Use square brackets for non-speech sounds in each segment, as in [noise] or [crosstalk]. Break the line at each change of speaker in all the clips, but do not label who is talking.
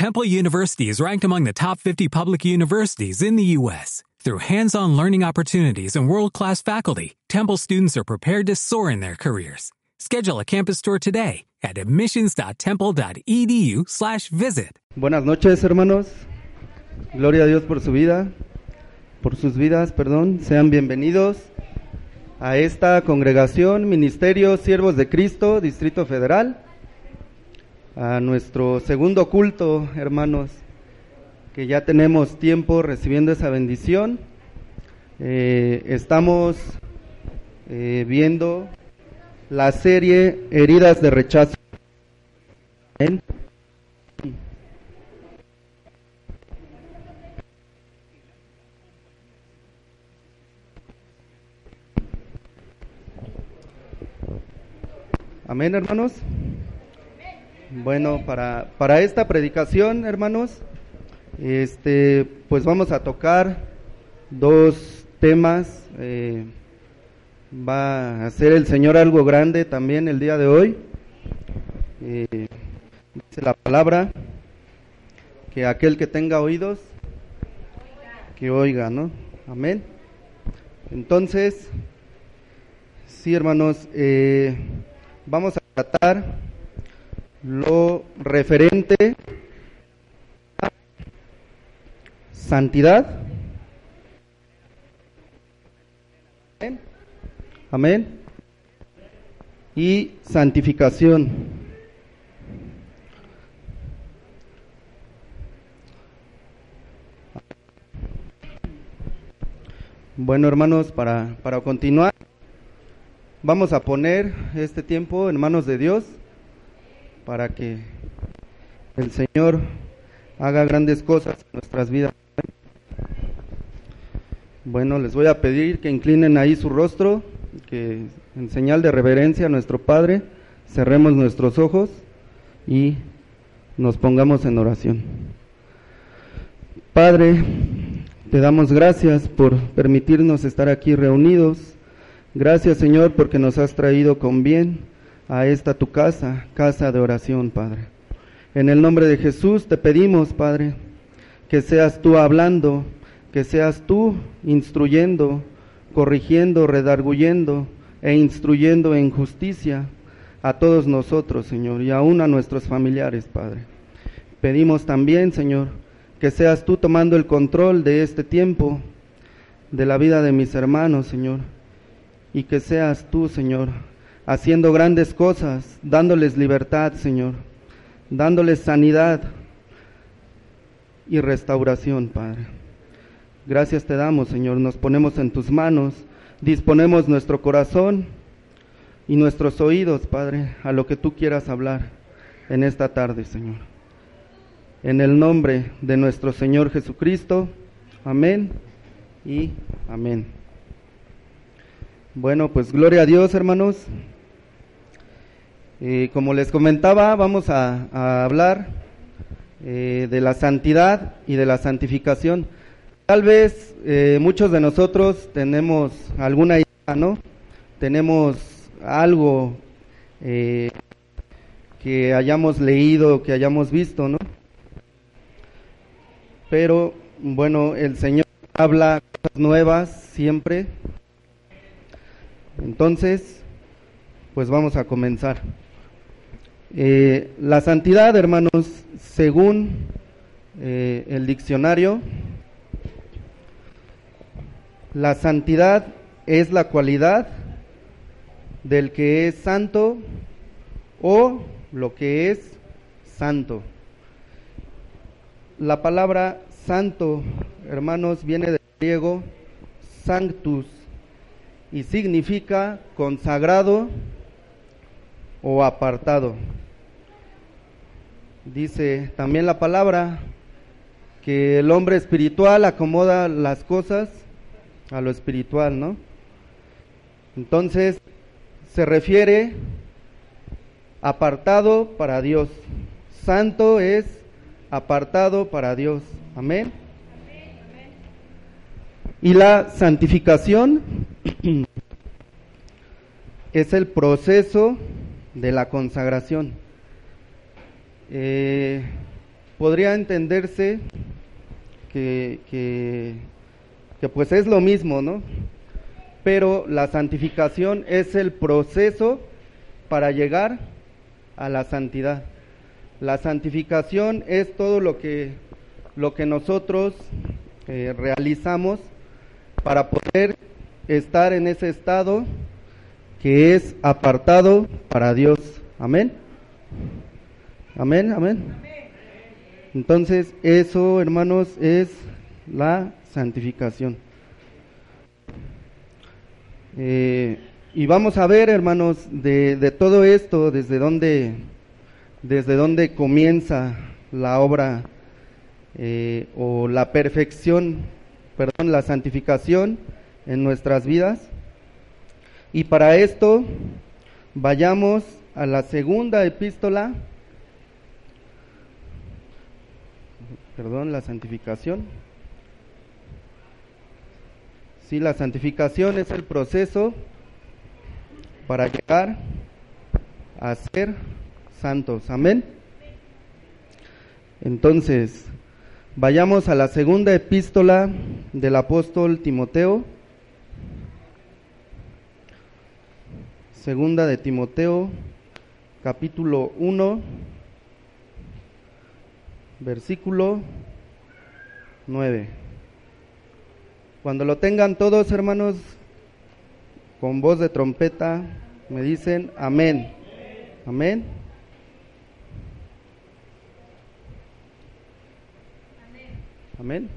Temple University is ranked among the top 50 public universities in the U.S. Through hands-on learning opportunities and world-class faculty, Temple students are prepared to soar in their careers. Schedule a campus tour today at admissions.temple.edu/visit.
Buenas noches, hermanos. Gloria a Dios por su vida, por sus vidas, perdón. Sean bienvenidos a esta congregación, Ministerio Siervos de Cristo, Distrito Federal, a nuestro segundo culto, hermanos, que ya tenemos tiempo recibiendo esa bendición. Eh, estamos eh, viendo la serie Heridas de Rechazo. Amén. Amén, hermanos. Bueno, para, para esta predicación, hermanos, este, pues vamos a tocar dos temas. Eh, va a hacer el Señor algo grande también el día de hoy. Eh, dice la palabra que aquel que tenga oídos, que oiga, ¿no? Amén. Entonces, sí, hermanos, eh, vamos a tratar lo referente a santidad. Amén. Amén. Y santificación. Bueno, hermanos, para, para continuar, vamos a poner este tiempo en manos de Dios para que el Señor haga grandes cosas en nuestras vidas. Bueno, les voy a pedir que inclinen ahí su rostro, que en señal de reverencia a nuestro Padre, cerremos nuestros ojos y nos pongamos en oración. Padre, te damos gracias por permitirnos estar aquí reunidos. Gracias Señor porque nos has traído con bien a esta tu casa, casa de oración, Padre. En el nombre de Jesús te pedimos, Padre, que seas tú hablando, que seas tú instruyendo, corrigiendo, redarguyendo e instruyendo en justicia a todos nosotros, Señor, y aún a nuestros familiares, Padre. Pedimos también, Señor, que seas tú tomando el control de este tiempo, de la vida de mis hermanos, Señor, y que seas tú, Señor, haciendo grandes cosas, dándoles libertad, Señor, dándoles sanidad y restauración, Padre. Gracias te damos, Señor, nos ponemos en tus manos, disponemos nuestro corazón y nuestros oídos, Padre, a lo que tú quieras hablar en esta tarde, Señor. En el nombre de nuestro Señor Jesucristo, amén y amén. Bueno, pues gloria a Dios, hermanos. Eh, como les comentaba, vamos a, hablar eh, de la santidad y de la santificación. Tal vez eh, muchos de nosotros tenemos alguna idea, ¿no? Tenemos algo que hayamos leído, que hayamos visto, ¿no? Pero bueno, el Señor habla cosas nuevas siempre. Entonces, pues vamos a comenzar. Eh, la santidad, hermanos, según eh, el diccionario, la santidad es la cualidad del que es santo o lo que es santo. La palabra santo, hermanos, viene del griego sanctus y significa consagrado o apartado. Dice también la palabra que el hombre espiritual acomoda las cosas a lo espiritual, ¿no? Entonces se refiere apartado para Dios. Santo es apartado para Dios. Amén. Y la santificación [clears throat] es el proceso de la consagración. Eh, podría entenderse que, que, pues es lo mismo, ¿no? Pero la santificación es el proceso para llegar a la santidad. La santificación es todo lo que, lo que nosotros eh, realizamos para poder estar en ese estado que es apartado para Dios. Amén. Amén, amén. Entonces, eso, hermanos, es la santificación. Eh, y vamos a ver, hermanos, de, todo esto, desde dónde, desde dónde comienza la obra eh, o la perfección, perdón, la santificación en nuestras vidas. Y para esto, vayamos a la segunda epístola, perdón, la santificación. Sí, la santificación es el proceso para llegar a ser santos. Amén. Entonces, vayamos a la segunda epístola del apóstol Timoteo. Segunda de Timoteo, capítulo 1, versículo 9. Cuando lo tengan todos, hermanos, con voz de trompeta, me dicen amén. Amén. Amén.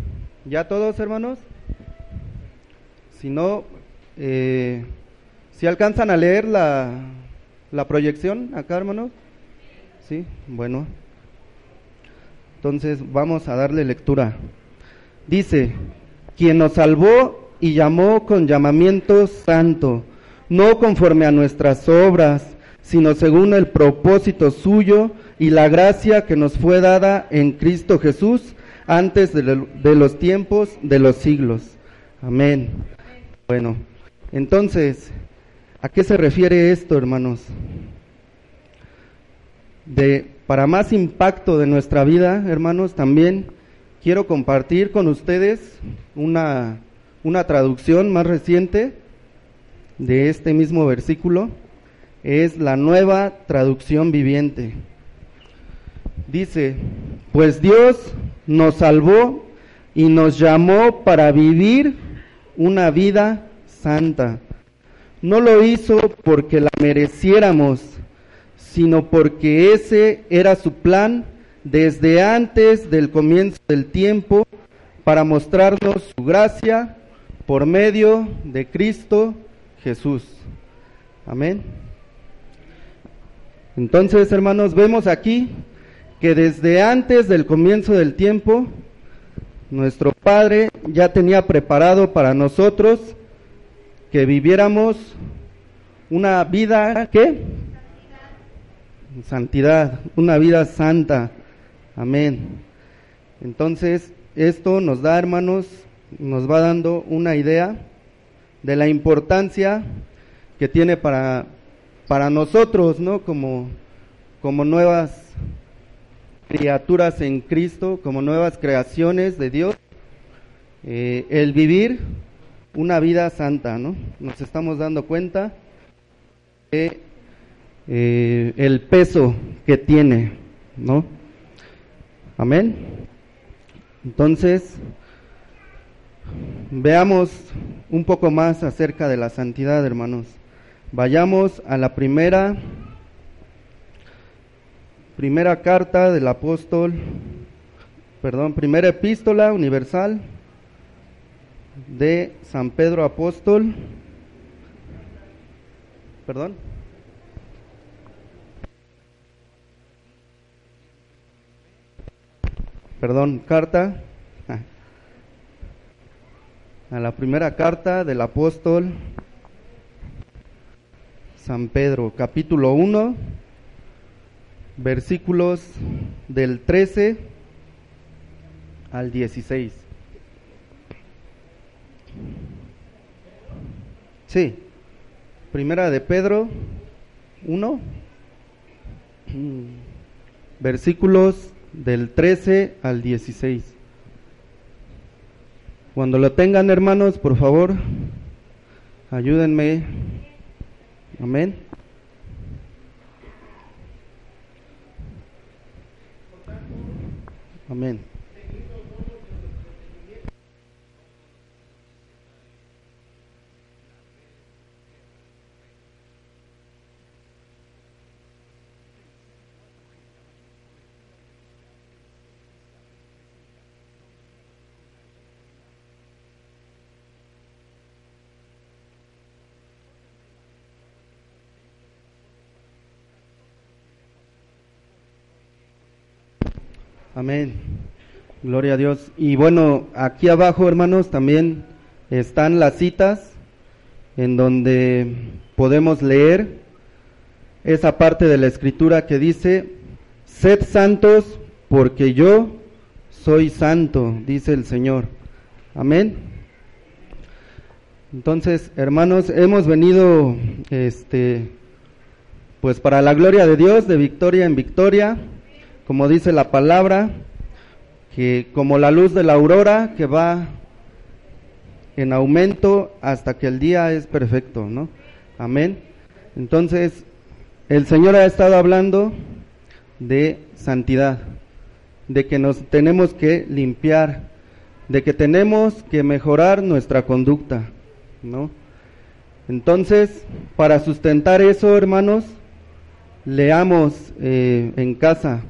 ¿Ya todos, hermanos? Si no, eh, si alcanzan a leer la, la proyección acá, hermanos. Sí, bueno. Entonces vamos a darle lectura. Dice, quien nos salvó y llamó con llamamiento santo, no conforme a nuestras obras, sino según el propósito suyo y la gracia que nos fue dada en Cristo Jesús antes de los tiempos de los siglos. Amén. Bueno, entonces, ¿a qué se refiere esto, hermanos? De, para más impacto de nuestra vida, hermanos, también quiero compartir con ustedes una, una traducción más reciente de este mismo versículo. Es la nueva traducción viviente. Dice, pues Dios nos salvó y nos llamó para vivir una vida santa. No lo hizo porque la mereciéramos, sino porque ese era su plan desde antes del comienzo del tiempo para mostrarnos su gracia por medio de Cristo Jesús. Amén. Entonces, hermanos, vemos aquí que desde antes del comienzo del tiempo, nuestro Padre ya tenía preparado para nosotros que viviéramos una vida, ¿qué? Santidad, una vida santa. Amén. Entonces, esto nos da, hermanos, nos va dando una idea de la importancia que tiene para, para nosotros, ¿no? Como, como nuevas criaturas en Cristo, como nuevas creaciones de Dios, eh, el vivir una vida santa, ¿no? Nos estamos dando cuenta de eh, el peso que tiene, ¿no? Amén. Entonces, veamos un poco más acerca de la santidad, hermanos. Vayamos a la primera primera carta del apóstol, perdón, primera epístola universal de San Pedro apóstol. Perdón. Perdón, carta a la primera carta del apóstol San Pedro, capítulo 1, versículos del 13 al 16. Sí, primera de Pedro 1, [clears throat] versículos del 13 al 16. Cuando lo tengan, hermanos, por favor, ayúdenme. Amén. Amén. Amén. Gloria a Dios. Y bueno, aquí abajo, hermanos, también están las citas en donde podemos leer esa parte de la escritura que dice, sed santos porque yo soy santo, dice el Señor. Amén. Entonces, hermanos, hemos venido, este, pues para la gloria de Dios, de victoria en victoria, como dice la palabra, que como la luz de la aurora que va en aumento hasta que el día es perfecto, ¿no? Amén. Entonces, el Señor ha estado hablando de santidad, de que nos tenemos que limpiar, de que tenemos que mejorar nuestra conducta, ¿no? Entonces, para sustentar eso, hermanos, leamos eh, en casa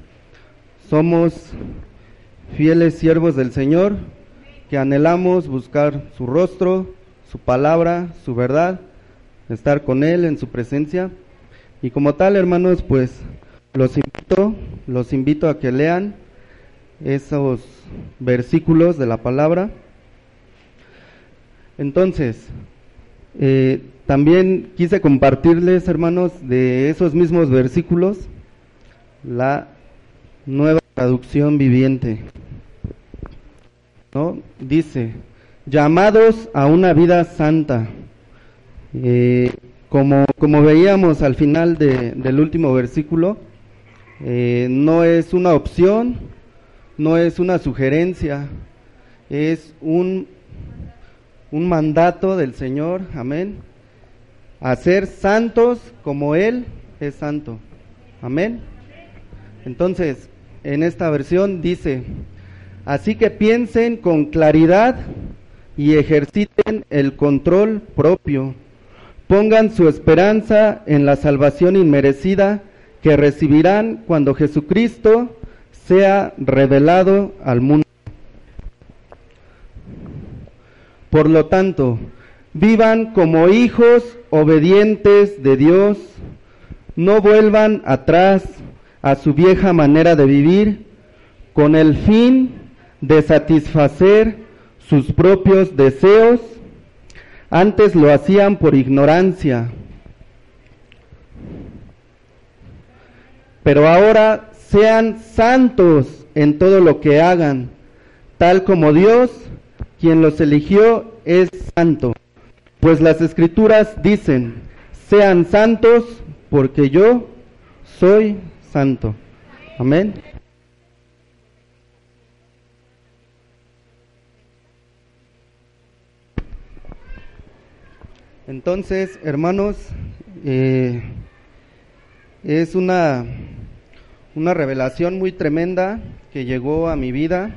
somos fieles siervos del Señor que anhelamos buscar su rostro, su palabra, su verdad, estar con Él en su presencia. Y como tal, hermanos, pues los invito, los invito a que lean esos versículos de la palabra. Entonces, eh, también quise compartirles, hermanos, de esos mismos versículos, la nueva traducción viviente. ¿no? Dice, llamados a una vida santa. Eh, como, como veíamos al final de, del último versículo, eh, no es una opción, no es una sugerencia, es un, un mandato del Señor, amén, a ser santos como Él es santo, amén. Entonces, en esta versión dice, así que piensen con claridad y ejerciten el control propio. Pongan su esperanza en la salvación inmerecida que recibirán cuando Jesucristo sea revelado al mundo. Por lo tanto, vivan como hijos obedientes de Dios, no vuelvan atrás a su vieja manera de vivir con el fin de satisfacer sus propios deseos. Antes lo hacían por ignorancia, pero ahora sean santos en todo lo que hagan, tal como Dios, quien los eligió, es santo. Pues las escrituras dicen, sean santos porque yo soy. Amén. Entonces, hermanos, eh, es una, una revelación muy tremenda que llegó a mi vida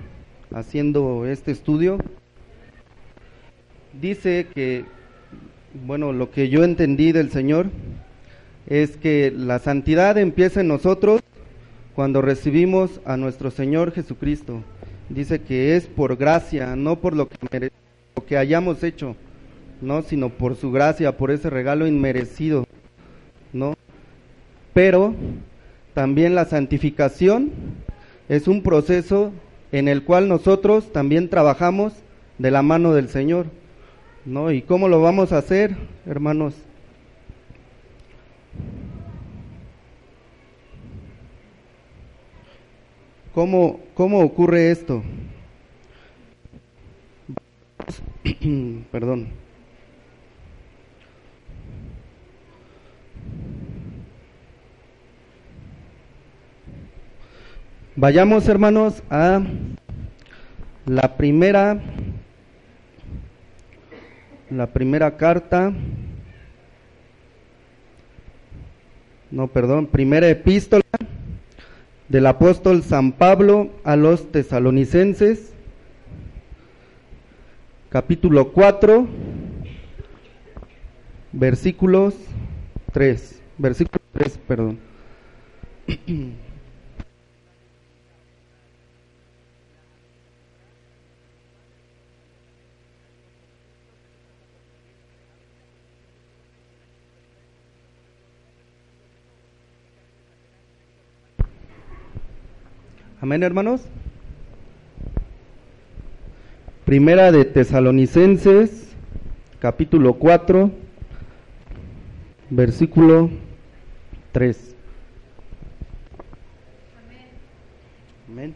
haciendo este estudio. Dice que, bueno, lo que yo entendí del Señor es que la santidad empieza en nosotros cuando recibimos a nuestro Señor Jesucristo. Dice que es por gracia, no por lo que, lo que hayamos hecho, no, sino por su gracia, por ese regalo inmerecido, ¿no? Pero también la santificación es un proceso en el cual nosotros también trabajamos de la mano del Señor, ¿no? ¿Y cómo lo vamos a hacer, hermanos? ¿Cómo, cómo ocurre esto? [clears throat] Perdón. Vayamos, hermanos, a la primera la primera carta no, perdón, primera epístola del apóstol San Pablo a los tesalonicenses, capítulo 4, versículos 3, versículo 3, perdón. [clears throat] Amén, hermanos. Primera de Tesalonicenses, capítulo 4, versículo 3. Amén.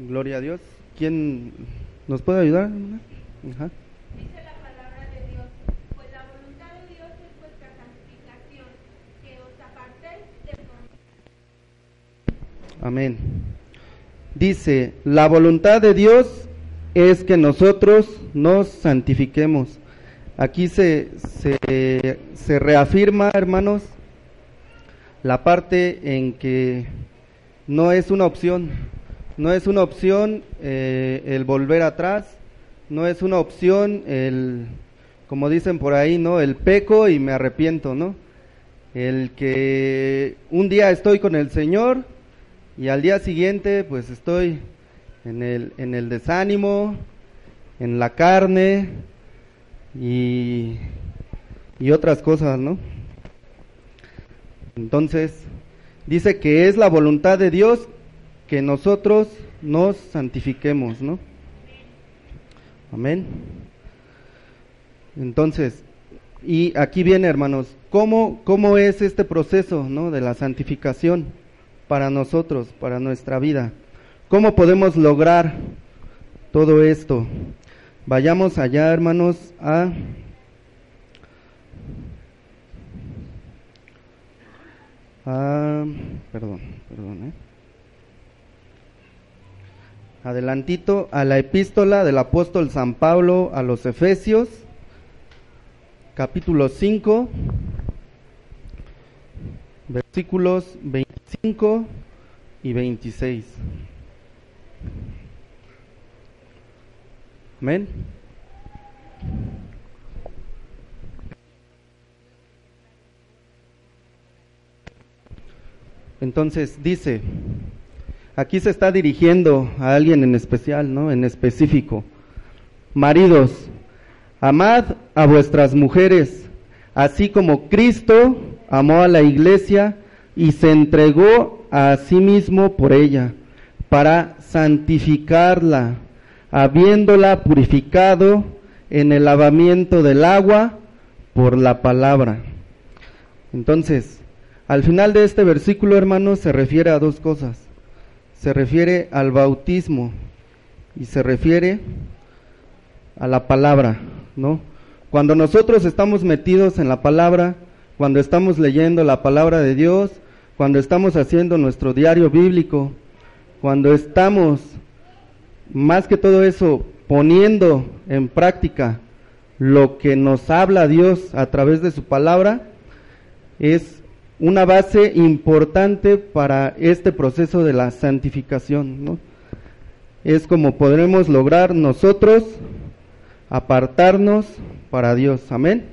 Gloria a Dios. ¿Quién nos puede ayudar? Ajá. Amén. Dice, la voluntad de Dios es que nosotros nos santifiquemos. Aquí se, se, reafirma, hermanos, la parte en que no es una opción, no es una opción eh, el volver atrás, no es una opción el, como dicen por ahí, ¿no? El peco y me arrepiento, ¿no? El que un día estoy con el Señor y al día siguiente pues estoy en el, en el desánimo, en la carne y, y otras cosas, ¿no? Entonces, dice que es la voluntad de Dios que nosotros nos santifiquemos, ¿no? Amén. Entonces, y aquí viene, hermanos, ¿cómo, cómo es este proceso, ¿no? De la santificación para nosotros, para nuestra vida. ¿Cómo podemos lograr todo esto? Vayamos allá, hermanos, a perdón, perdón, ¿eh? adelantito a la epístola del apóstol San Pablo a los Efesios, capítulo 5, versículos 25 y 26. Amén. Entonces dice, aquí se está dirigiendo a alguien en especial, ¿no? En específico. Maridos, amad a vuestras mujeres, así como Cristo amó a la iglesia y se entregó a sí mismo por ella, para santificarla, habiéndola purificado en el lavamiento del agua por la palabra. Entonces, al final de este versículo, hermanos, se refiere a dos cosas. Se refiere al bautismo y se refiere a la palabra, ¿no? Cuando nosotros estamos metidos en la palabra, cuando estamos leyendo la palabra de Dios, cuando estamos haciendo nuestro diario bíblico, cuando estamos, más que todo eso, poniendo en práctica lo que nos habla Dios a través de su palabra, es una base importante para este proceso de la santificación. Es como podremos lograr nosotros apartarnos para Dios. Amén.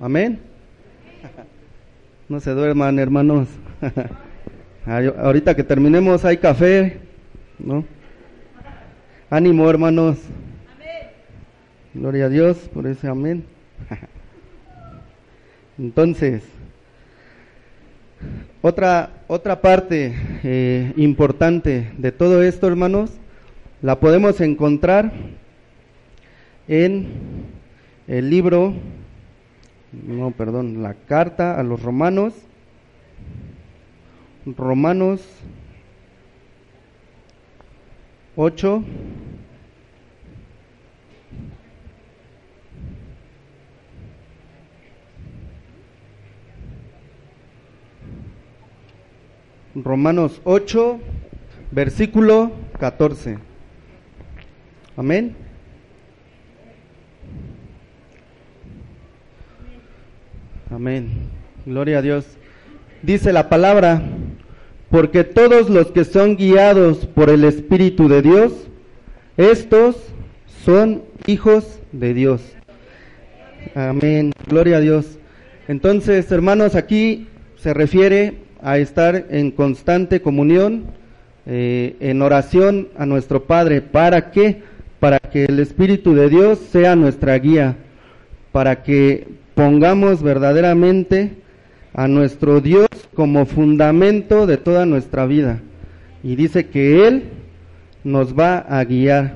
Amén. No se duerman, hermanos. [laughs] Ahorita que terminemos hay café, ¿no? Ánimo, hermanos. Gloria a Dios por ese amén. [laughs] Entonces, otra, otra parte eh, importante de todo esto, hermanos, la podemos encontrar en el libro no, perdón, la carta a los romanos, Romanos 8, Romanos 8, versículo 14. Amén. Amén. Gloria a Dios. Dice la palabra, porque todos los que son guiados por el Espíritu de Dios, estos son hijos de Dios. Amén. Gloria a Dios. Entonces, hermanos, aquí se refiere a estar en constante comunión, eh, en oración a nuestro Padre. ¿Para qué? Para que el Espíritu de Dios sea nuestra guía, para que pongamos verdaderamente a nuestro Dios como fundamento de toda nuestra vida. Y dice que Él nos va a guiar.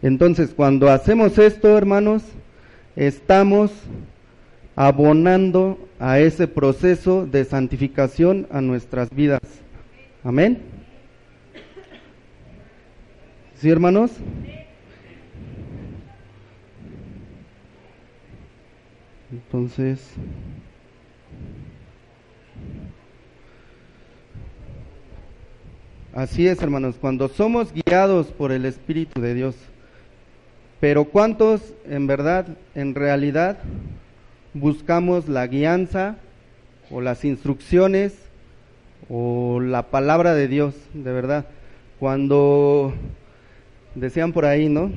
Entonces, cuando hacemos esto, hermanos, estamos abonando a ese proceso de santificación a nuestras vidas. Amén. ¿Sí, hermanos? Entonces, así es, hermanos, cuando somos guiados por el Espíritu de Dios, pero ¿cuántos en verdad, en realidad, buscamos la guianza o las instrucciones o la palabra de Dios, de verdad? Cuando decían por ahí, ¿no?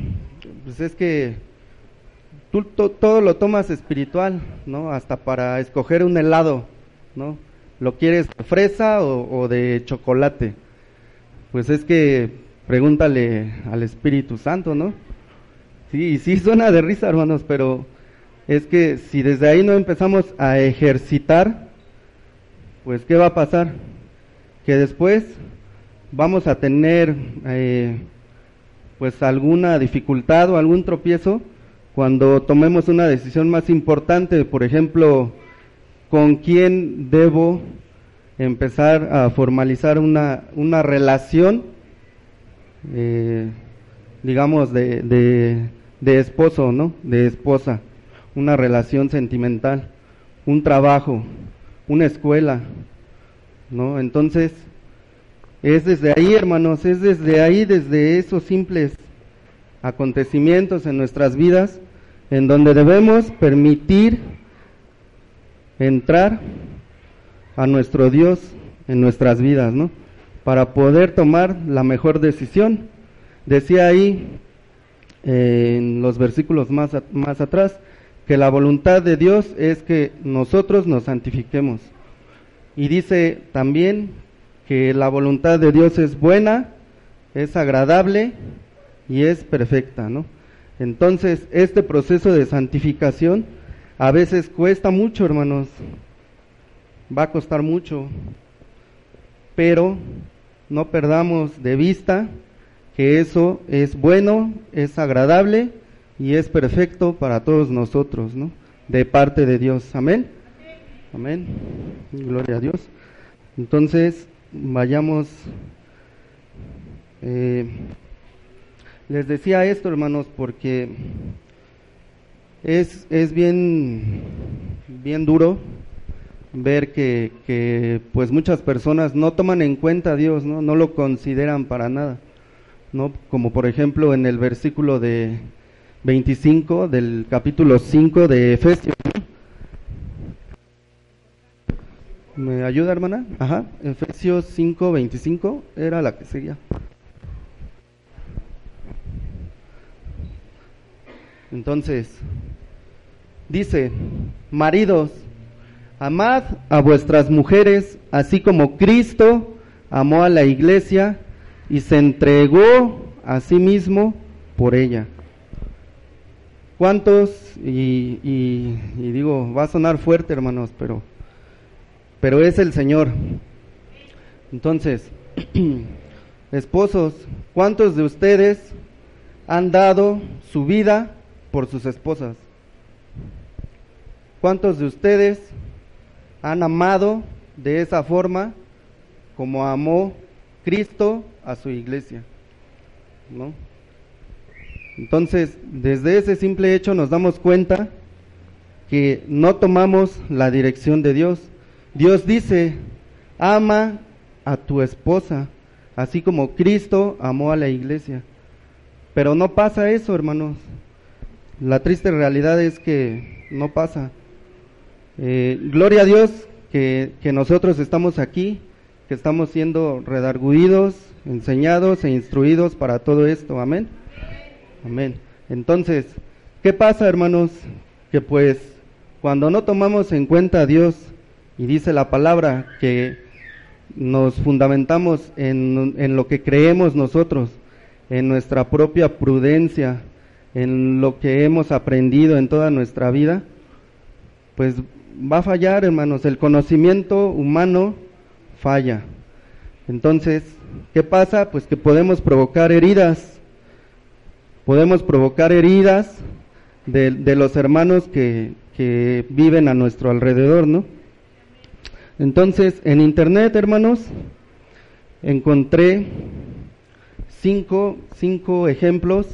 Pues es que tú todo lo tomas espiritual, ¿no? Hasta para escoger un helado, ¿no? ¿Lo quieres de fresa o, de chocolate? Pues es que pregúntale al Espíritu Santo, ¿no? Sí, sí suena de risa, hermanos, pero es que si desde ahí no empezamos a ejercitar, pues ¿qué va a pasar? Que después vamos a tener eh, pues alguna dificultad o algún tropiezo cuando tomemos una decisión más importante, por ejemplo, con quién debo empezar a formalizar una, una relación, eh, digamos, de, de de esposo, ¿no? De esposa, una relación sentimental, un trabajo, una escuela, ¿no? Entonces, es desde ahí, hermanos, es desde ahí, desde esos simples acontecimientos en nuestras vidas, en donde debemos permitir entrar a nuestro Dios en nuestras vidas, ¿no? Para poder tomar la mejor decisión. Decía ahí en los versículos más, más atrás, que la voluntad de Dios es que nosotros nos santifiquemos. Y dice también que la voluntad de Dios es buena, es agradable y es perfecta, ¿no? Entonces, este proceso de santificación a veces cuesta mucho, hermanos. Va a costar mucho. Pero no perdamos de vista que eso es bueno, es agradable y es perfecto para todos nosotros, ¿no? De parte de Dios. Amén. Amén. Gloria a Dios. Entonces, vayamos. Eh, les decía esto, hermanos, porque es, es bien, bien duro ver que, pues muchas personas no toman en cuenta a Dios, ¿no? no lo consideran para nada. ¿no? Como por ejemplo en el versículo de 25 del capítulo 5 de Efesios. ¿Me ayuda, hermana? Ajá, Efesios 5, 25 era la que seguía. Entonces, dice, maridos, amad a vuestras mujeres, así como Cristo amó a la iglesia y se entregó a sí mismo por ella. ¿Cuántos? Y, digo, va a sonar fuerte, hermanos, pero, pero es el Señor. Entonces, [clears throat] esposos, ¿cuántos de ustedes han dado su vida por sus esposas? ¿Cuántos de ustedes han amado de esa forma como amó Cristo a su iglesia. ¿no? Entonces, desde ese simple hecho nos damos cuenta que no tomamos la dirección de Dios. Dios dice, ama a tu esposa, así como Cristo amó a la iglesia. Pero no pasa eso, hermanos. La triste realidad es que no pasa. Eh, gloria a Dios que, que, nosotros estamos aquí, que estamos siendo redarguidos, enseñados e instruidos para todo esto. Amén. Amén. Entonces, ¿qué pasa, hermanos? Que pues cuando no tomamos en cuenta a Dios, y dice la palabra que nos fundamentamos en, en lo que creemos nosotros, en nuestra propia prudencia, en lo que hemos aprendido en toda nuestra vida, pues va a fallar, hermanos. El conocimiento humano falla. Entonces, ¿qué pasa? Pues que podemos provocar heridas. Podemos provocar heridas de, los hermanos que, que viven a nuestro alrededor, ¿no? Entonces, en internet, hermanos, encontré cinco, cinco ejemplos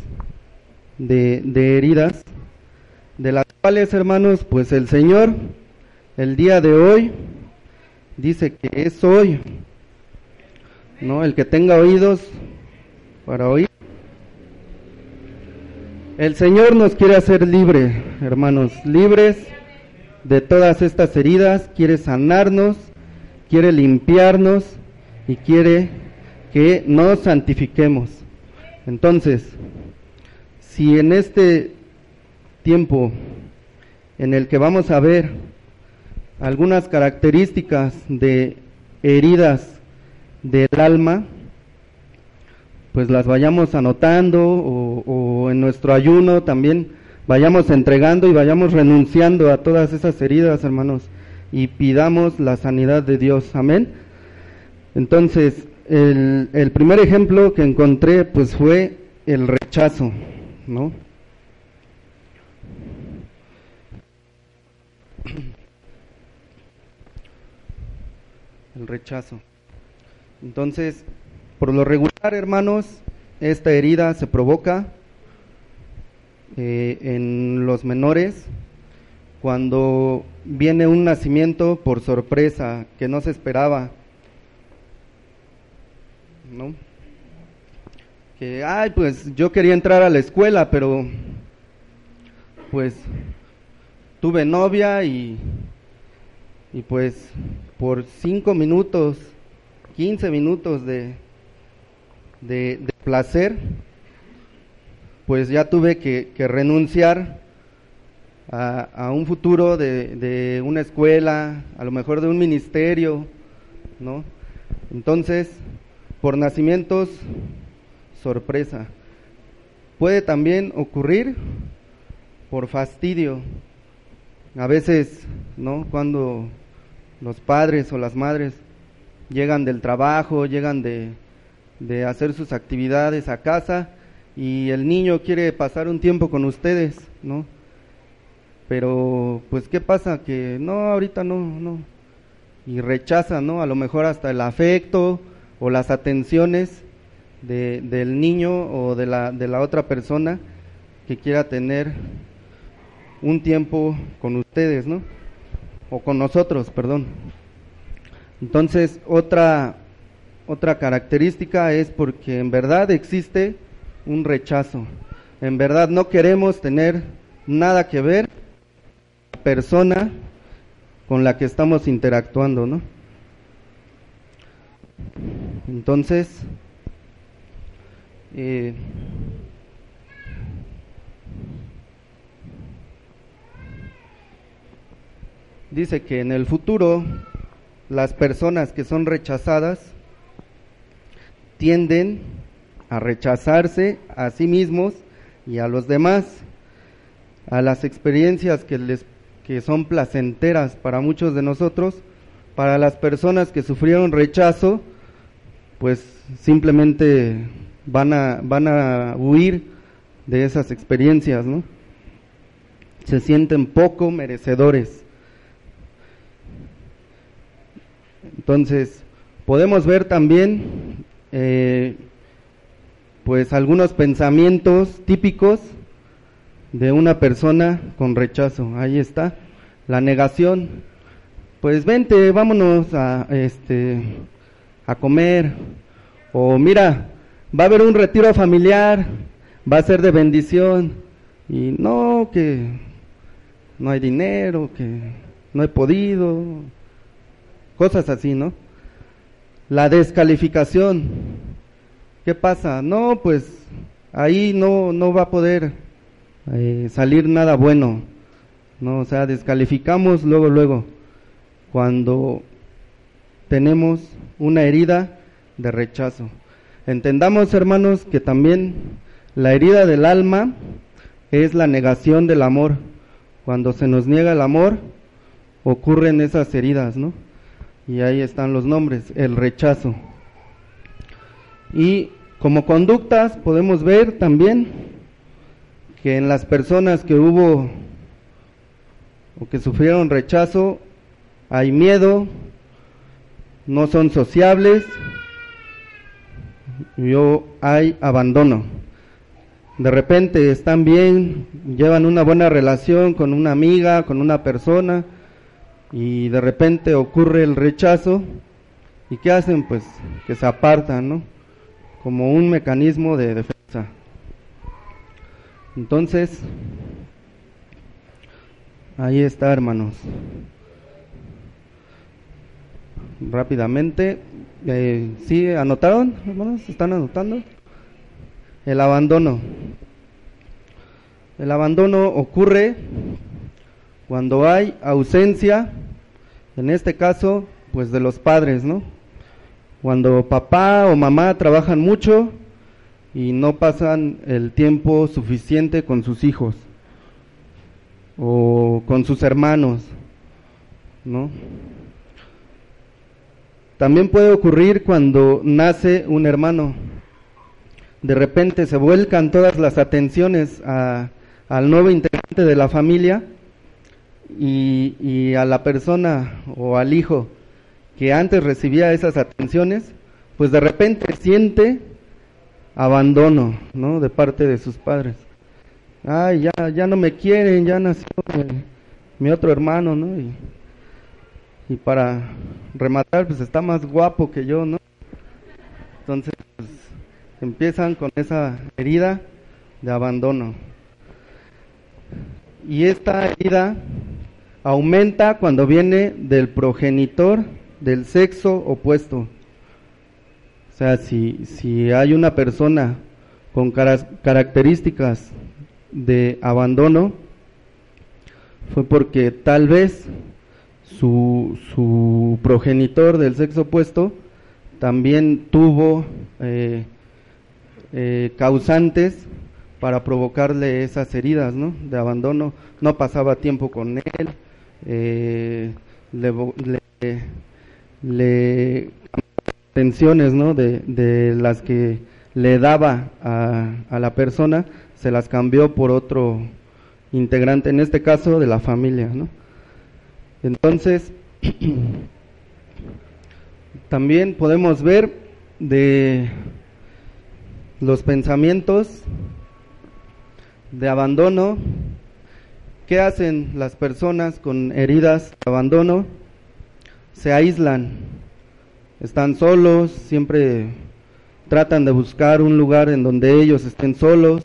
de, heridas, de las cuales, hermanos, pues el Señor, el día de hoy, dice que es hoy, ¿no? El que tenga oídos para oír. El Señor nos quiere hacer libre, hermanos, libres de todas estas heridas, quiere sanarnos, quiere limpiarnos y quiere que nos santifiquemos. Entonces, si en este tiempo en el que vamos a ver algunas características de heridas del alma, pues las vayamos anotando o, en nuestro ayuno también vayamos entregando y vayamos renunciando a todas esas heridas, hermanos, y pidamos la sanidad de Dios. Amén. Entonces, el, el primer ejemplo que encontré, pues fue el rechazo, ¿no? El rechazo. Entonces, por lo regular, hermanos, esta herida se provoca eh, en los menores cuando viene un nacimiento por sorpresa que no se esperaba, ¿no? Que, ay, pues yo quería entrar a la escuela, pero pues tuve novia y, y pues por cinco minutos, quince minutos de, de, de placer, pues ya tuve que, renunciar a, un futuro de, una escuela, a lo mejor de un ministerio, ¿no? Entonces, por nacimientos, sorpresa. Puede también ocurrir por fastidio. A veces, ¿no? Cuando los padres o las madres llegan del trabajo, llegan de, de hacer sus actividades a casa y el niño quiere pasar un tiempo con ustedes, ¿no? Pero, pues, ¿qué pasa? Que no, ahorita no, no. Y rechaza, ¿no? A lo mejor hasta el afecto o las atenciones de, del niño o de la, de la otra persona que quiera tener un tiempo con ustedes, ¿no? O con nosotros, perdón. Entonces, otra, otra característica es porque en verdad existe un rechazo. En verdad no queremos tener nada que ver con la persona con la que estamos interactuando, ¿no? Entonces, eh, dice que en el futuro las personas que son rechazadas tienden a rechazarse a sí mismos y a los demás, a las experiencias que, les, que son placenteras para muchos de nosotros, para las personas que sufrieron rechazo, pues simplemente van a, van a huir de esas experiencias, ¿no? Se sienten poco merecedores. Entonces, podemos ver también eh, pues algunos pensamientos típicos de una persona con rechazo. Ahí está, la negación. Pues vente, vámonos a este a comer, o mira, va a haber un retiro familiar, va a ser de bendición, y no, que no hay dinero, que no he podido, cosas así, ¿no? La descalificación, ¿qué pasa? No, pues ahí no, no va a poder eh, salir nada bueno, ¿no? O sea, descalificamos luego, luego, cuando tenemos una herida de rechazo. Entendamos, hermanos, que también la herida del alma es la negación del amor. Cuando se nos niega el amor, ocurren esas heridas, ¿no? Y ahí están los nombres, el rechazo. Y como conductas podemos ver también que en las personas que hubo o que sufrieron rechazo hay miedo, no son sociables, yo hay abandono. De repente están bien, llevan una buena relación con una amiga, con una persona, y de repente ocurre el rechazo, ¿y qué hacen? Pues que se apartan, ¿no? Como un mecanismo de defensa. Entonces, ahí está, hermanos. Rápidamente, eh, ¿sí anotaron, hermanos? ¿Están anotando? El abandono. El abandono ocurre cuando hay ausencia, en este caso, pues de los padres, ¿no? Cuando papá o mamá trabajan mucho y no pasan el tiempo suficiente con sus hijos o con sus hermanos, ¿no? También puede ocurrir cuando nace un hermano. De repente se vuelcan todas las atenciones al nuevo integrante de la familia y, a la persona o al hijo que antes recibía esas atenciones, pues de repente siente abandono, ¿no? De parte de sus padres. Ay, ya, ya no me quieren, ya nació mi, otro hermano, ¿no? Y, para rematar, pues está más guapo que yo, ¿no? Entonces, pues, empiezan con esa herida de abandono. Y esta herida aumenta cuando viene del progenitor del sexo opuesto. O sea, si, si hay una persona con características de abandono, fue porque tal vez su, su progenitor del sexo opuesto también tuvo eh, eh, causantes para provocarle esas heridas ¿no? de abandono. No pasaba tiempo con él, eh, le, le, le tensiones ¿no? de, de, las que le daba a, a, la persona, se las cambió por otro integrante, en este caso de la familia. ¿no? Entonces, [clears throat] también podemos ver de los pensamientos de abandono, ¿qué hacen las personas con heridas de abandono? se aíslan, están solos, siempre tratan de buscar un lugar en donde ellos estén solos,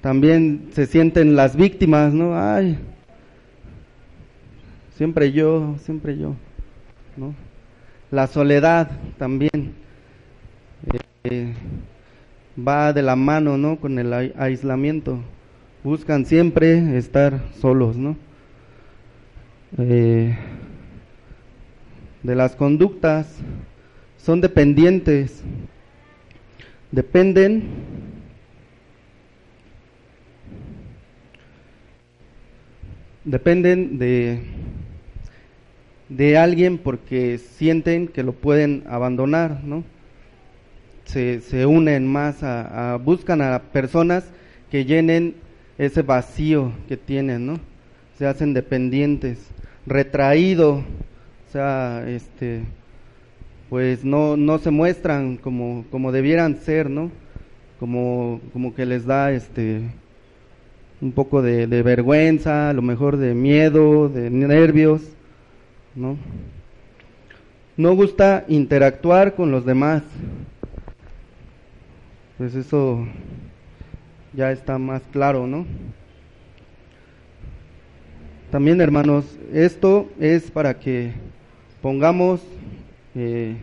también se sienten las víctimas, ¿no? Ay, siempre yo, siempre yo, ¿no? La soledad también eh, va de la mano, ¿no? Con el aislamiento, buscan siempre estar solos, ¿no? Eh, de las conductas son dependientes, dependen dependen de de alguien porque sienten que lo pueden abandonar, ¿no? Se, se unen más a, buscan a personas que llenen ese vacío que tienen, ¿no? Se hacen dependientes, retraído, o sea, este, pues no, no se muestran como, como debieran ser, ¿no? Como, como que les da este un poco de, de vergüenza, a lo mejor de miedo, de nervios, ¿no? no gusta interactuar con los demás. Pues eso ya está más claro, ¿no? También, hermanos, esto es para que pongamos, eh,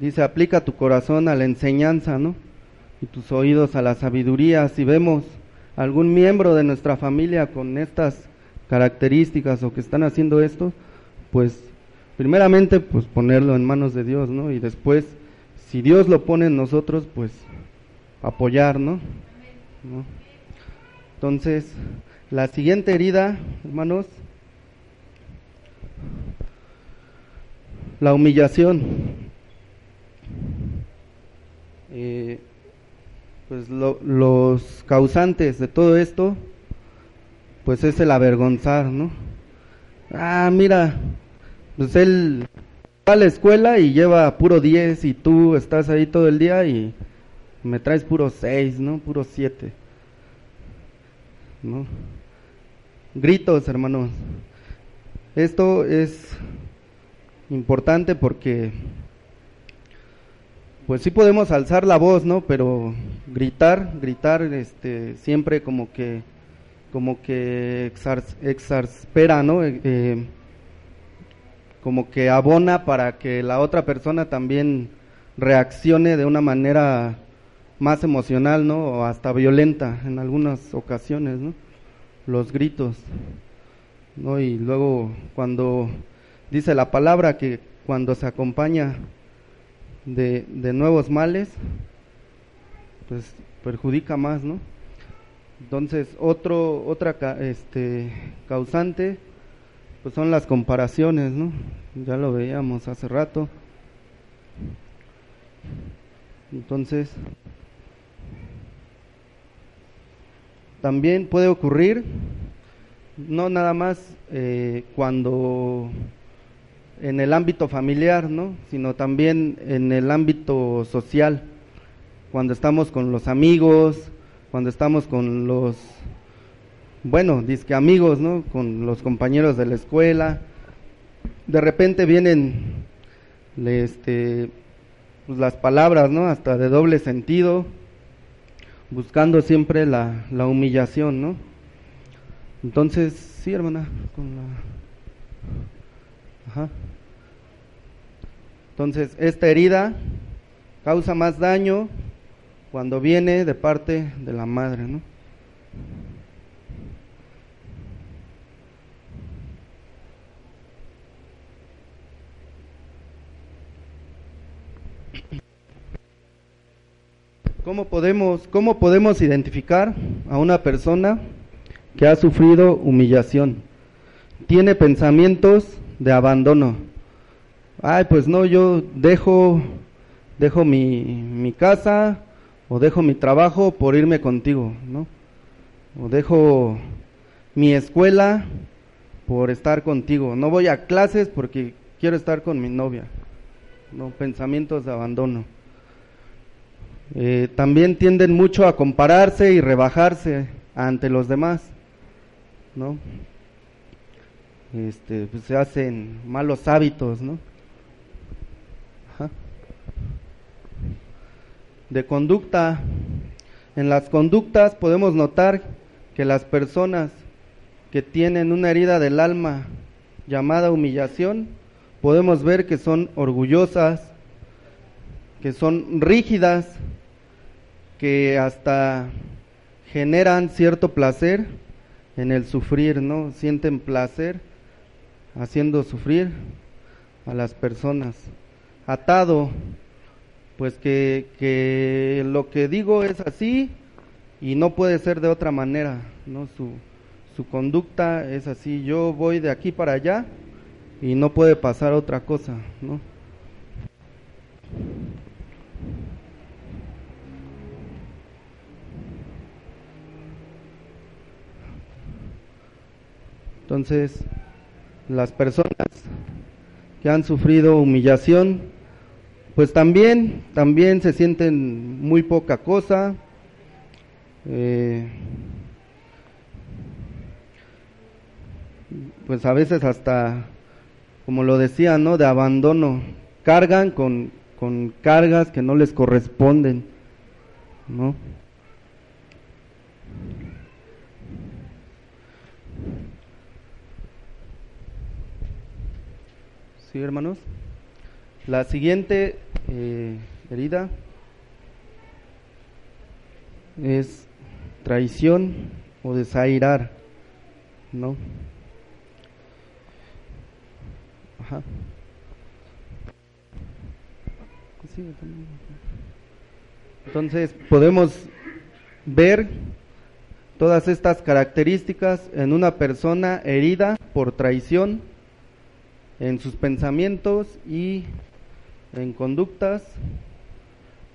dice, aplica tu corazón a la enseñanza, ¿no? Y tus oídos a la sabiduría. Si vemos algún miembro de nuestra familia con estas características o que están haciendo esto, pues primeramente pues ponerlo en manos de Dios, ¿no? Y después, si Dios lo pone en nosotros, pues apoyar, ¿no? Entonces, la siguiente herida, hermanos, la humillación. Eh, pues los causantes de todo esto, pues es el avergonzar, ¿no? Ah, mira, pues él va a la escuela y lleva puro 10 y tú estás ahí todo el día y me traes puro 6, ¿no? Puro 7. ¿No? Gritos, hermanos. Esto es importante porque pues sí podemos alzar la voz, ¿no? Pero gritar, gritar, este, siempre como que, como que exaspera, ¿no? Eh, eh, como que abona para que la otra persona también reaccione de una manera más emocional, ¿no? O hasta violenta en algunas ocasiones, ¿no? Los gritos, ¿no? Y luego cuando dice la palabra que cuando se acompaña de, de nuevos males, pues perjudica más, ¿no? Entonces, otro, otra este, causante, pues son las comparaciones, ¿no? Ya lo veíamos hace rato. Entonces, también puede ocurrir, no nada más eh, cuando en el ámbito familiar, ¿no? sino también en el ámbito social, cuando estamos con los amigos, cuando estamos con los, bueno, disque amigos, ¿no? con los compañeros de la escuela, de repente vienen este, pues las palabras, ¿no? hasta de doble sentido, buscando siempre la, la humillación, ¿no? Entonces, sí, hermana, con la... Entonces, esta herida causa más daño cuando viene de parte de la madre, ¿no? ¿Cómo podemos, ¿Cómo podemos identificar a una persona que ha sufrido humillación? Tiene pensamientos de abandono ay, pues no, yo dejo, dejo mi, mi casa o dejo mi trabajo por irme contigo, ¿no? O dejo mi escuela por estar contigo. No voy a clases porque quiero estar con mi novia. No, pensamientos de abandono. Eh, también tienden mucho a compararse y rebajarse ante los demás, ¿no? Este, pues se hacen malos hábitos, ¿no? De conducta. En las conductas podemos notar que las personas que tienen una herida del alma llamada humillación, podemos ver que son orgullosas, que son rígidas, que hasta generan cierto placer en el sufrir, ¿no? Sienten placer haciendo sufrir a las personas. Atado pues que, que lo que digo es así y no puede ser de otra manera, ¿no? Su, su conducta es así, yo voy de aquí para allá y no puede pasar otra cosa, ¿no? Entonces, las personas que han sufrido humillación, pues también, también se sienten muy poca cosa. Eh, pues a veces hasta, como lo decía, ¿no? De abandono, cargan con, con cargas que no les corresponden, ¿no? Sí, hermanos. La siguiente eh, herida es traición o desairar, ¿no? Ajá. Entonces podemos ver todas estas características en una persona herida por traición, en sus pensamientos y en conductas,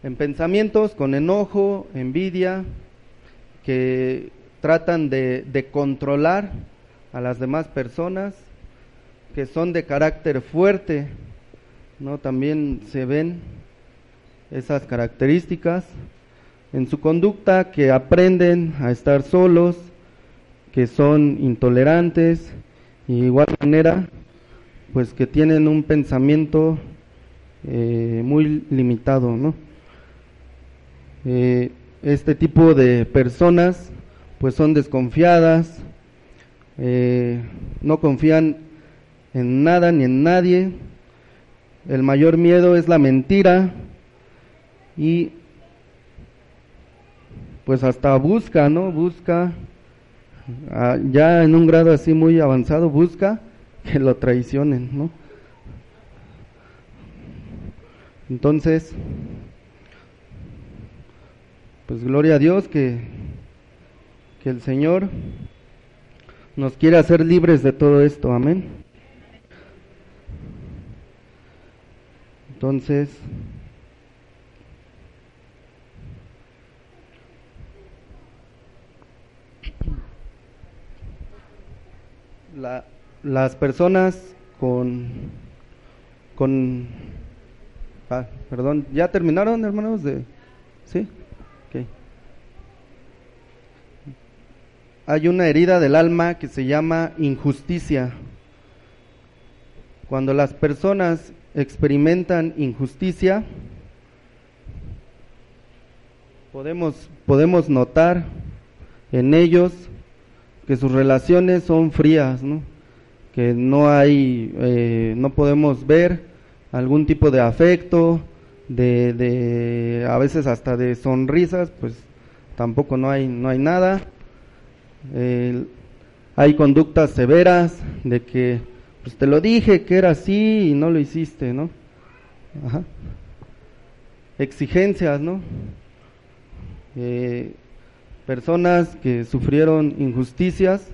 en pensamientos con enojo, envidia, que tratan de, controlar a las demás personas, que son de carácter fuerte, ¿no? También se ven esas características en su conducta, que aprenden a estar solos, que son intolerantes, y de igual manera, pues que tienen un pensamiento eh, muy limitado, ¿no? Eh, este tipo de personas, pues son desconfiadas, eh, no confían en nada ni en nadie, el mayor miedo es la mentira y pues hasta busca, ¿no? Busca, ah, ya en un grado así muy avanzado, busca que lo traicionen, ¿no? Entonces, pues gloria a Dios que, que el Señor nos quiere hacer libres de todo esto, amén. Entonces, las personas con, con, ah, perdón, ¿ya terminaron hermanos? De, ¿Sí? Hay una herida del alma que se llama injusticia. Cuando las personas experimentan injusticia, podemos, podemos notar en ellos que sus relaciones son frías, ¿no? que no hay, eh, no podemos ver algún tipo de afecto, de, de, a veces hasta de sonrisas, pues tampoco no hay, no hay nada. hay conductas severas de que pues te lo dije que era así y no lo hiciste, ¿no? Exigencias, ¿no? Eh, personas que sufrieron injusticias,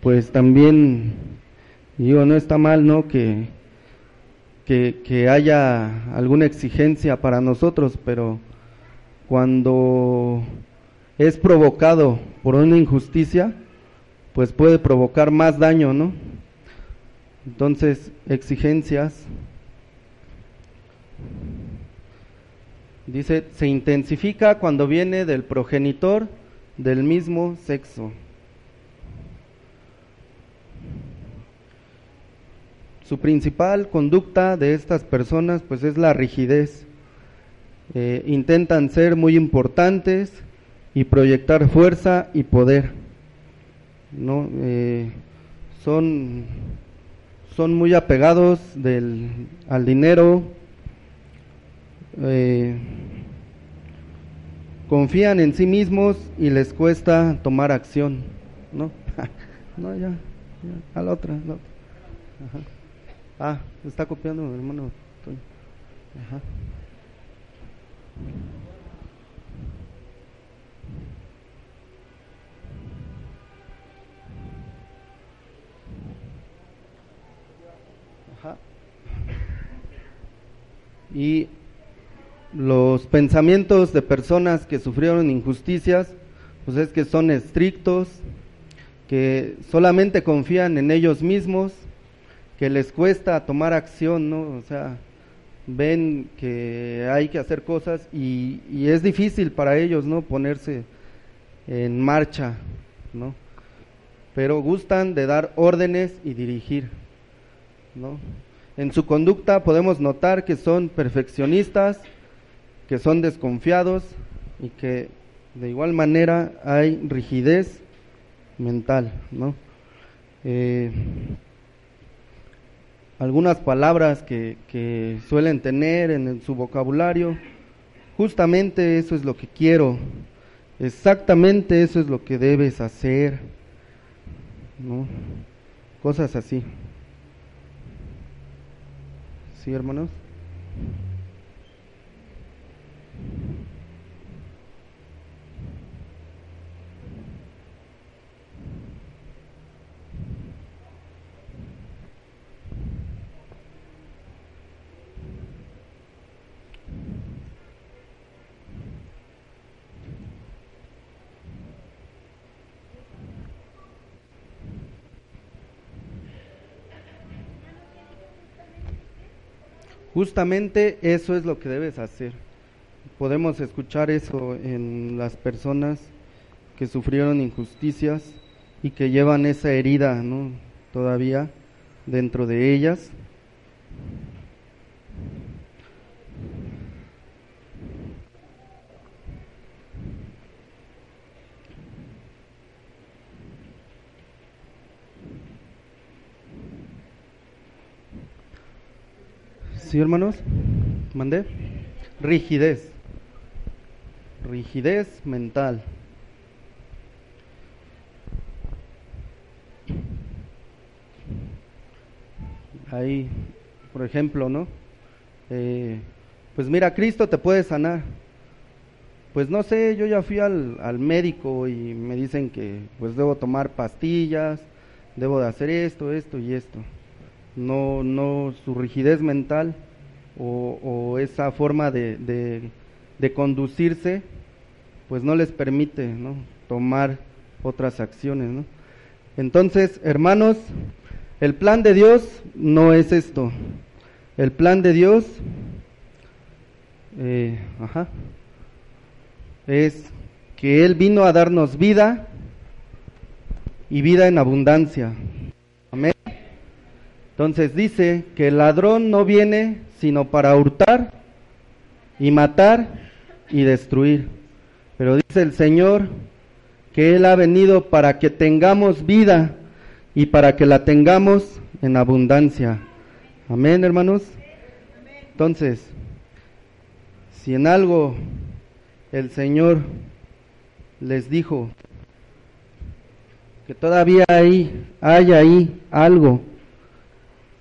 pues también, digo, no está mal, ¿no? Que, que, que haya alguna exigencia para nosotros, pero cuando es provocado por una injusticia, pues puede provocar más daño, ¿no? Entonces, exigencias. Dice, se intensifica cuando viene del progenitor del mismo sexo. Su principal conducta de estas personas pues es la rigidez. Eh, intentan ser muy importantes y proyectar fuerza y poder. ¿no? Eh, son son muy apegados del, al dinero, eh, confían en sí mismos y les cuesta tomar acción, ¿no? [laughs] no, ya, a la otra, la otra. Ajá. Ah, está copiando hermano Ajá. Y los pensamientos de personas que sufrieron injusticias, pues es que son estrictos, que solamente confían en ellos mismos, que les cuesta tomar acción, ¿no? O sea, ven que hay que hacer cosas y, y es difícil para ellos, ¿no? Ponerse en marcha, ¿no? Pero gustan de dar órdenes y dirigir, ¿no? En su conducta podemos notar que son perfeccionistas, que son desconfiados y que de igual manera hay rigidez mental, ¿no? Eh, algunas palabras que, suelen tener en, su vocabulario, justamente eso es lo que quiero, exactamente eso es lo que debes hacer, ¿no? Cosas así. ¿Sí, hermanos? Justamente eso es lo que debes hacer. Podemos escuchar eso en las personas que sufrieron injusticias y que llevan esa herida ¿no? todavía dentro de ellas. ¿Sí, hermanos? ¿Mandé? Rigidez. Rigidez mental. Ahí, por ejemplo, ¿no? Eh, pues mira, Cristo te puede sanar. Pues no sé, yo ya fui al, al médico y me dicen que pues debo tomar pastillas, debo de hacer esto, esto y esto no, no su rigidez mental o, esa forma de, de, conducirse, pues no les permite ¿no? tomar otras acciones. Entonces, hermanos, el plan de Dios no es esto. El plan de Dios eh, ajá, es que Él vino a darnos vida y vida en abundancia. Entonces dice que el ladrón no viene sino para hurtar y matar y destruir. Pero dice el Señor que Él ha venido para que tengamos vida y para que la tengamos en abundancia. Amén, hermanos. Entonces, si en algo el Señor les dijo que todavía hay, hay ahí algo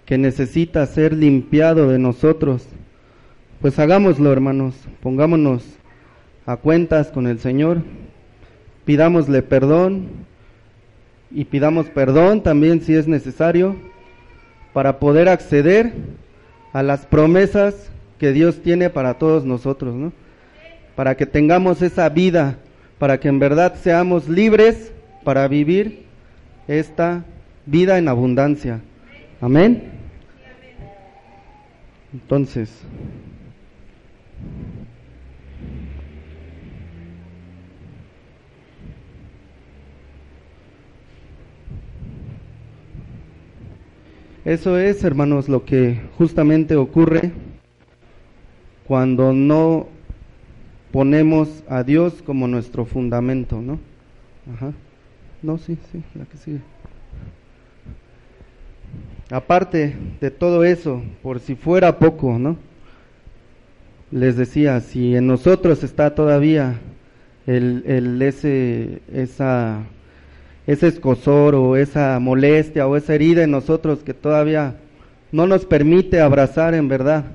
que necesita ser limpiado de nosotros, pues hagámoslo, hermanos, pongámonos a cuentas con el Señor, pidámosle perdón y pidamos perdón también si es necesario para poder acceder a las promesas que Dios tiene para todos nosotros, ¿no? Para que tengamos esa vida, para que en verdad seamos libres para vivir esta vida en abundancia. Amén. Entonces, eso es, hermanos, lo que justamente ocurre cuando no ponemos a Dios como nuestro fundamento, ¿no? Ajá. No, sí, sí, la que sigue. Aparte de todo eso, por si fuera poco, ¿no? Les decía, si en nosotros está todavía el, ese, esa, ese escosor o esa molestia o esa herida en nosotros que todavía no nos permite abrazar en verdad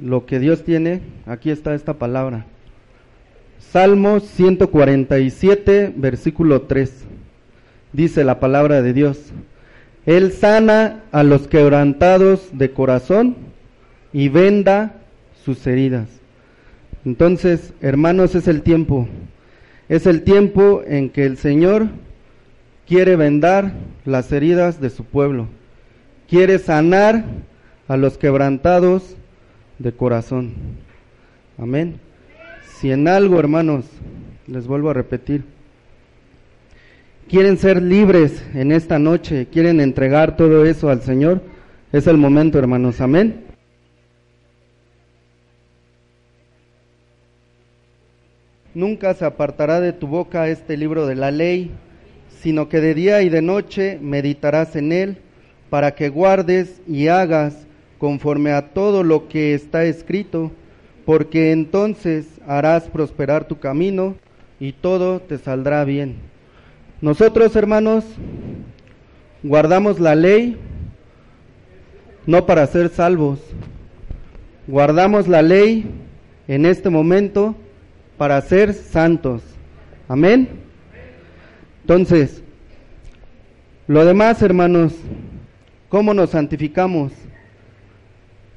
lo que Dios tiene, aquí está esta palabra. Salmos 147, versículo 3. Dice la palabra de Dios. Él sana a los quebrantados de corazón y venda sus heridas. Entonces, hermanos, es el tiempo. Es el tiempo en que el Señor quiere vendar las heridas de su pueblo. Quiere sanar a los quebrantados de corazón. Amén. Si en algo, hermanos, les vuelvo a repetir, quieren ser libres en esta noche, quieren entregar todo eso al Señor, Es el momento, hermanos. Amén. Nunca se apartará de tu boca este libro de la ley, sino que de día y de noche meditarás en él, para que guardes y hagas conforme a todo lo que está escrito, porque entonces harás prosperar tu camino y todo te saldrá bien. Nosotros, hermanos, guardamos la ley no para ser salvos, guardamos la ley en este momento para ser santos. Amén. Entonces, lo demás, hermanos, ¿cómo nos santificamos?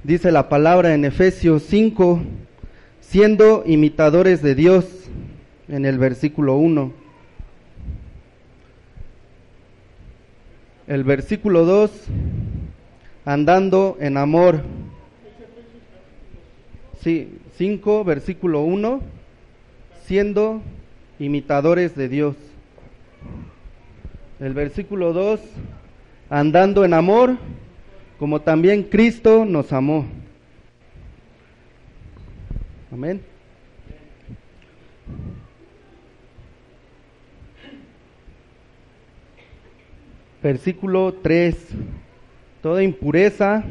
Dice la palabra en Efesios 5, siendo imitadores de Dios, en el versículo 1. El versículo 2, andando en amor. Sí, 5, versículo 1 siendo imitadores de Dios. El versículo 2, andando en amor, como también Cristo nos amó. Amén. Versículo 3, toda impureza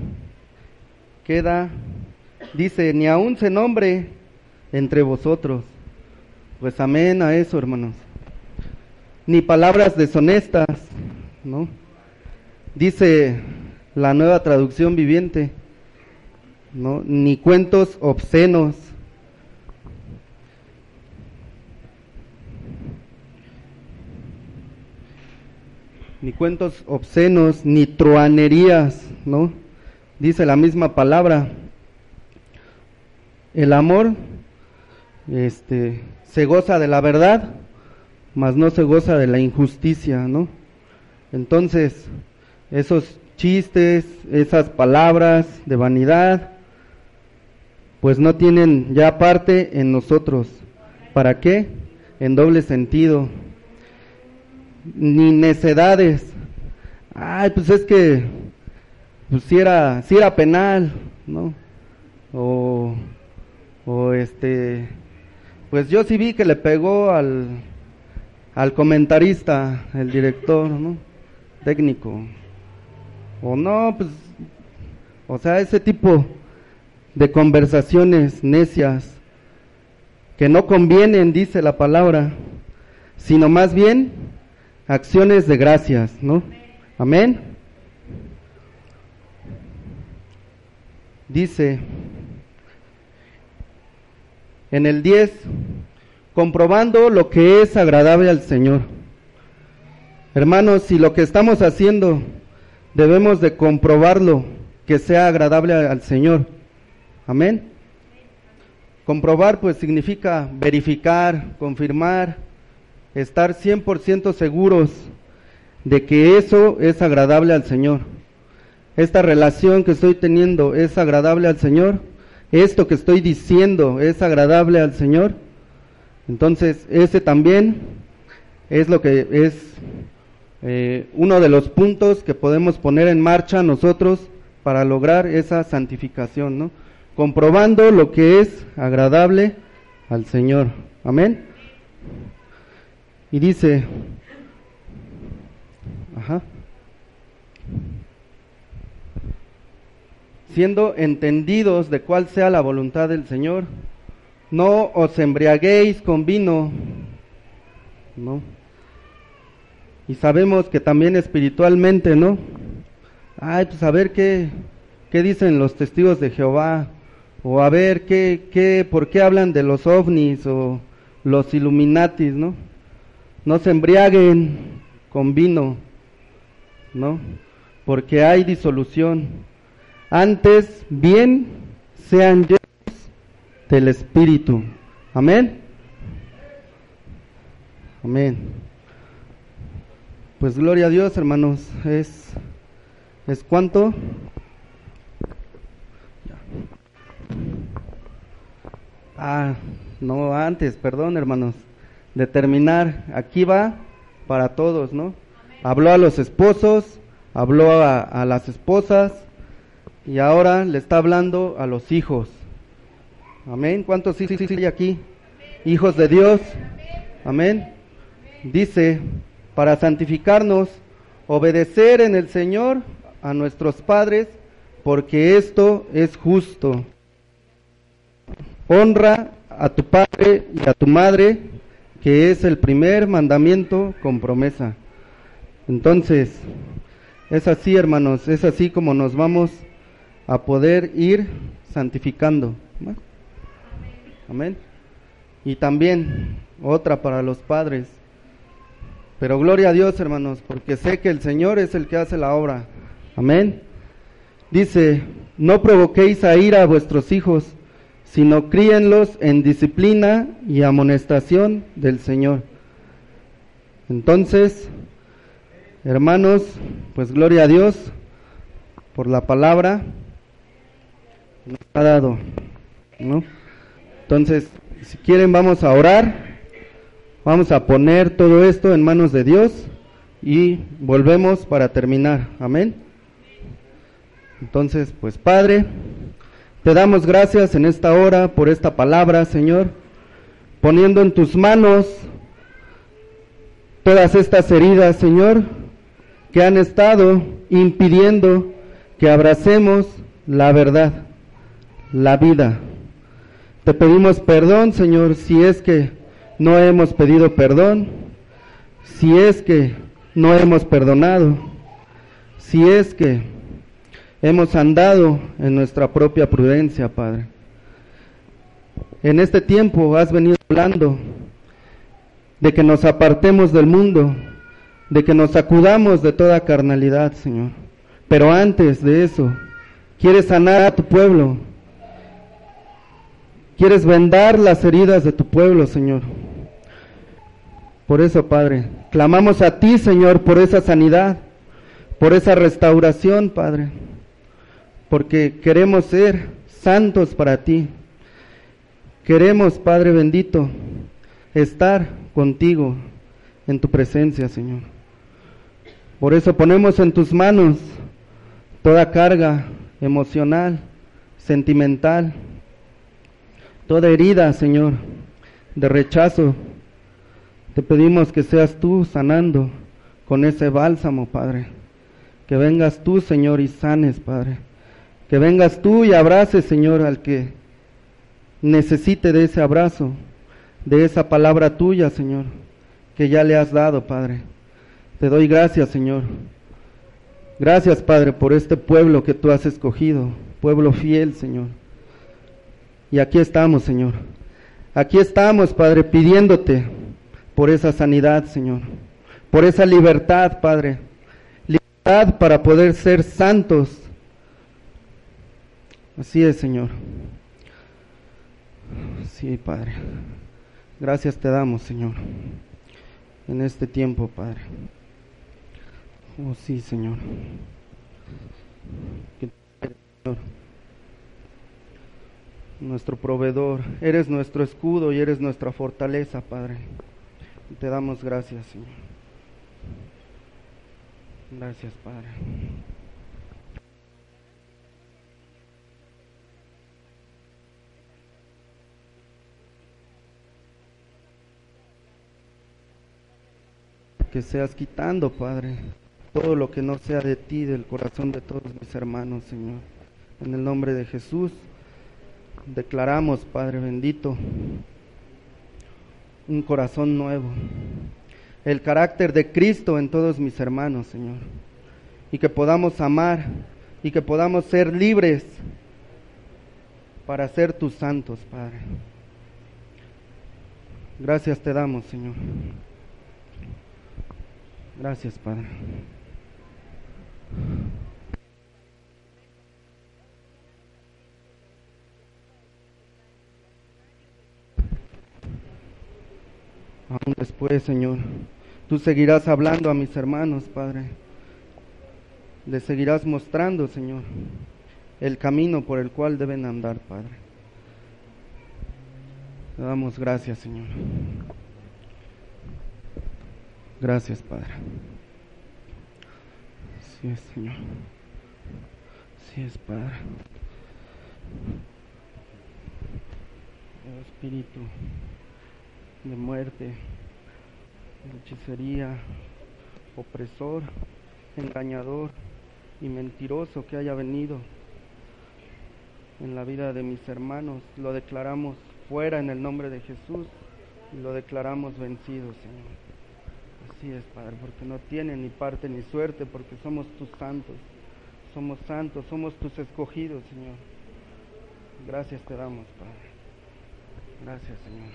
queda, dice, ni aún se nombre entre vosotros pues amén a eso, hermanos. Ni palabras deshonestas, ¿no? Dice la nueva traducción viviente, ¿no? Ni cuentos obscenos. Ni cuentos obscenos, ni truanerías, ¿no? Dice la misma palabra. El amor, este, se goza de la verdad, mas no se goza de la injusticia, ¿no? Entonces, esos chistes, esas palabras de vanidad, pues no tienen ya parte en nosotros. ¿Para qué? En doble sentido. Ni necedades. Ay, pues es que, pues si era, si era penal, ¿no? O, o este, pues yo sí vi que le pegó al, al comentarista, el director, ¿no? Técnico. O no, pues, o sea, ese tipo de conversaciones necias que no convienen, dice la palabra, sino más bien acciones de gracias, ¿no? Amén. Dice, en el 10, comprobando lo que es agradable al Señor. Hermanos, si lo que estamos haciendo debemos de comprobarlo que sea agradable al Señor. Amén. Comprobar pues significa verificar, confirmar, estar 100% seguros de que eso es agradable al Señor. Esta relación que estoy teniendo es agradable al Señor esto que estoy diciendo es agradable al Señor, entonces ese también es lo que es eh, uno de los puntos que podemos poner en marcha nosotros para lograr esa santificación, ¿no? Comprobando lo que es agradable al Señor. Amén. Y dice, siendo entendidos de cuál sea la voluntad del Señor. No os embriaguéis con vino, ¿no? Y sabemos que también espiritualmente, ¿no? Ay, pues a ver qué, qué dicen los testigos de Jehová, o a ver qué, qué, por qué hablan de los ovnis o los illuminatis, ¿no? No se embriaguen con vino, ¿no? Porque hay disolución antes bien sean llenos del Espíritu. Amén. Amén. Pues gloria a Dios, hermanos. Es es cuánto? Ah, no antes, perdón, hermanos. De terminar, aquí va para todos, ¿no? Habló a los esposos, habló a, las esposas, Y ahora le está hablando a los hijos. Amén. ¿Cuántos hijos hay aquí? Hijos de Dios. Amén. Dice, para santificarnos, obedecer en el Señor a nuestros padres, porque esto es justo. Honra a tu padre y a tu madre, que es el primer mandamiento con promesa. Entonces, es así, hermanos, es así como nos vamos a poder ir santificando. Amén. Y también otra para los padres. Pero gloria a Dios, hermanos, porque sé que el Señor es el que hace la obra. Amén. Dice, no provoquéis a ira a vuestros hijos, sino críenlos en disciplina y amonestación del Señor. Entonces, hermanos, pues gloria a Dios por la palabra que nos ha dado. ¿no? Entonces, si quieren vamos a orar, vamos a poner todo esto en manos de Dios y volvemos para terminar. Amén. Entonces, pues Padre, te damos gracias en esta hora por esta palabra, Señor, poniendo en tus manos todas estas heridas, Señor, que han estado impidiendo que abracemos la verdad, la vida. Te pedimos perdón, Señor, si es que no hemos pedido perdón, si es que no hemos perdonado, si es que hemos andado en nuestra propia prudencia, Padre. En este tiempo has venido hablando de que nos apartemos del mundo, de que nos sacudamos de toda carnalidad, Señor. Pero antes de eso, quieres sanar a tu pueblo, Quieres vendar las heridas de tu pueblo, Señor. Por eso, Padre, clamamos a ti, Señor, por esa sanidad, por esa restauración, Padre. Porque queremos ser santos para ti. Queremos, Padre bendito, estar contigo en tu presencia, Señor. Por eso ponemos en tus manos toda carga emocional, sentimental, toda herida, Señor, de rechazo. Te pedimos que seas tú sanando con ese bálsamo, Padre. Que vengas tú, Señor, y sanes, Padre. Que vengas tú y abraces, Señor, al que necesite de ese abrazo, de esa palabra tuya, Señor, que ya le has dado, Padre. Te doy gracias, Señor. Gracias, Padre, por este pueblo que tú has escogido, pueblo fiel, Señor y aquí estamos, Señor. Aquí estamos, Padre, pidiéndote por esa sanidad, Señor. Por esa libertad, Padre. Libertad para poder ser santos. Así es, Señor. Sí, Padre. Gracias te damos, Señor. En este tiempo, Padre. Oh, sí, Señor. Nuestro proveedor, eres nuestro escudo y eres nuestra fortaleza, Padre. Te damos gracias, Señor. Gracias, Padre. Que seas quitando, Padre, todo lo que no sea de ti, del corazón de todos mis hermanos, Señor. En el nombre de Jesús declaramos, Padre bendito, un corazón nuevo, el carácter de Cristo en todos mis hermanos, Señor, y que podamos amar y que podamos ser libres para ser tus santos, Padre. Gracias te damos, Señor. Gracias, Padre. aún después, Señor. Tú seguirás hablando a mis hermanos, Padre. Les seguirás mostrando, Señor, el camino por el cual deben andar, Padre. Te damos gracias, Señor. Gracias, Padre. Sí, Señor. Así es, Padre. El espíritu de muerte, de hechicería, opresor, engañador y mentiroso que haya venido en la vida de mis hermanos, lo declaramos fuera en el nombre de Jesús y lo declaramos vencido, Señor. Así es, Padre, porque no tiene ni parte ni suerte, porque somos tus santos, somos santos, somos tus escogidos, Señor. Gracias te damos, Padre. Gracias, Señor.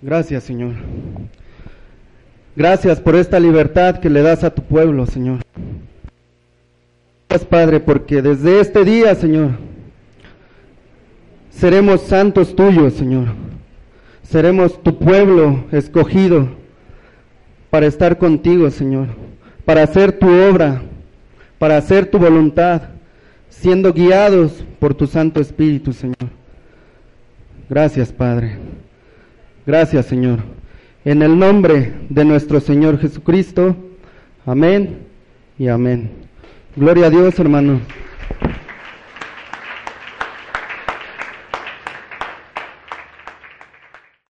Gracias, Señor. Gracias por esta libertad que le das a tu pueblo, Señor. Gracias, Padre, porque desde este día, Señor, seremos santos tuyos, Señor. Seremos tu pueblo escogido para estar contigo, Señor, para hacer tu obra, para hacer tu voluntad, siendo guiados por tu Santo Espíritu, Señor. Gracias, Padre. Gracias, Señor. En el nombre de nuestro Señor Jesucristo. Amén y amén. Gloria a Dios, hermanos.